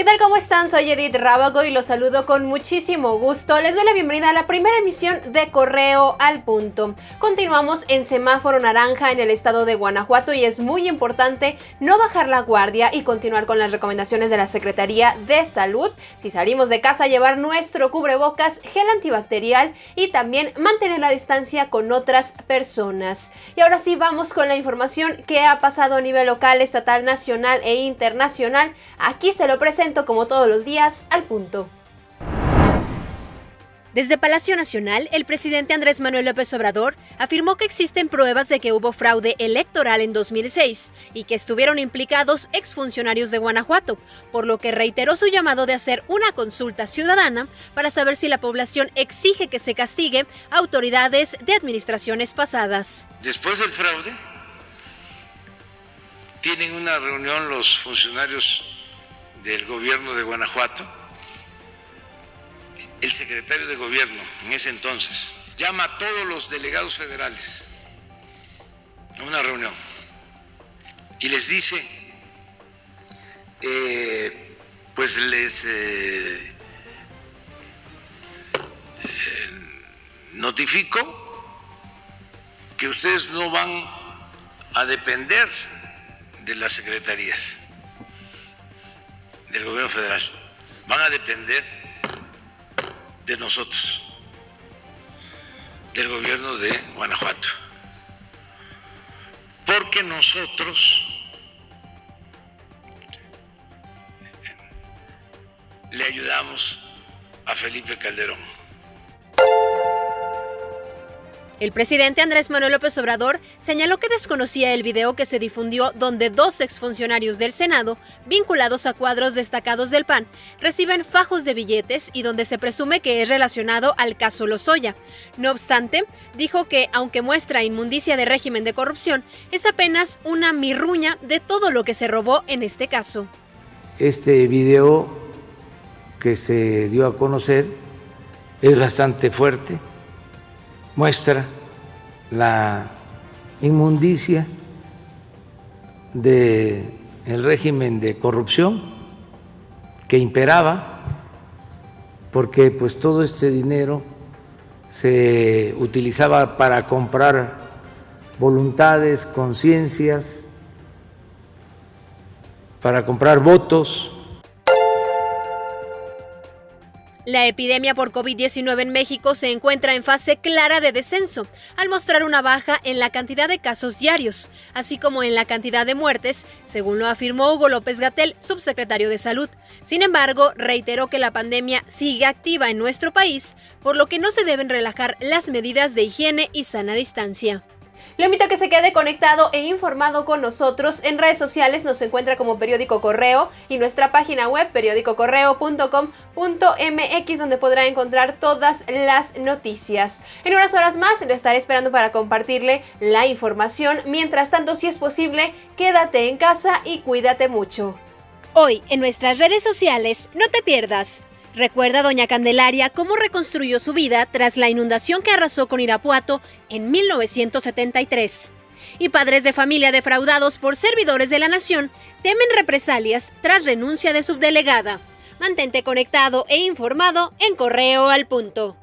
¿Qué tal? ¿Cómo están? Soy Edith Rábago y los saludo con muchísimo gusto. Les doy la bienvenida a la primera emisión de Correo al Punto. Continuamos en semáforo naranja en el estado de Guanajuato y es muy importante no bajar la guardia y continuar con las recomendaciones de la Secretaría de Salud. Si salimos de casa, llevar nuestro cubrebocas, gel antibacterial y también mantener la distancia con otras personas. Y ahora sí, vamos con la información que ha pasado a nivel local, estatal, nacional e internacional. Aquí se lo presento como todos los días al punto. Desde Palacio Nacional, el presidente Andrés Manuel López Obrador afirmó que existen pruebas de que hubo fraude electoral en 2006 y que estuvieron implicados exfuncionarios de Guanajuato, por lo que reiteró su llamado de hacer una consulta ciudadana para saber si la población exige que se castigue a autoridades de administraciones pasadas. Después del fraude, tienen una reunión los funcionarios del gobierno de Guanajuato, el secretario de gobierno en ese entonces llama a todos los delegados federales a una reunión y les dice, eh, pues les eh, eh, notifico que ustedes no van a depender de las secretarías del gobierno federal van a depender de nosotros, del gobierno de Guanajuato. Porque nosotros le ayudamos a Felipe Calderón. El presidente Andrés Manuel López Obrador señaló que desconocía el video que se difundió donde dos exfuncionarios del Senado, vinculados a cuadros destacados del PAN, reciben fajos de billetes y donde se presume que es relacionado al caso Lozoya. No obstante, dijo que, aunque muestra inmundicia de régimen de corrupción, es apenas una mirruña de todo lo que se robó en este caso. Este video que se dio a conocer es bastante fuerte muestra la inmundicia del el régimen de corrupción que imperaba, porque pues todo este dinero se utilizaba para comprar voluntades, conciencias, para comprar votos La epidemia por COVID-19 en México se encuentra en fase clara de descenso, al mostrar una baja en la cantidad de casos diarios, así como en la cantidad de muertes, según lo afirmó Hugo López Gatel, subsecretario de Salud. Sin embargo, reiteró que la pandemia sigue activa en nuestro país, por lo que no se deben relajar las medidas de higiene y sana distancia. Le invito a que se quede conectado e informado con nosotros. En redes sociales nos encuentra como Periódico Correo y nuestra página web periódicocorreo.com.mx donde podrá encontrar todas las noticias. En unas horas más lo estaré esperando para compartirle la información. Mientras tanto, si es posible, quédate en casa y cuídate mucho. Hoy en nuestras redes sociales, no te pierdas. Recuerda doña Candelaria cómo reconstruyó su vida tras la inundación que arrasó con Irapuato en 1973. Y padres de familia defraudados por servidores de la nación temen represalias tras renuncia de subdelegada. Mantente conectado e informado en Correo al Punto.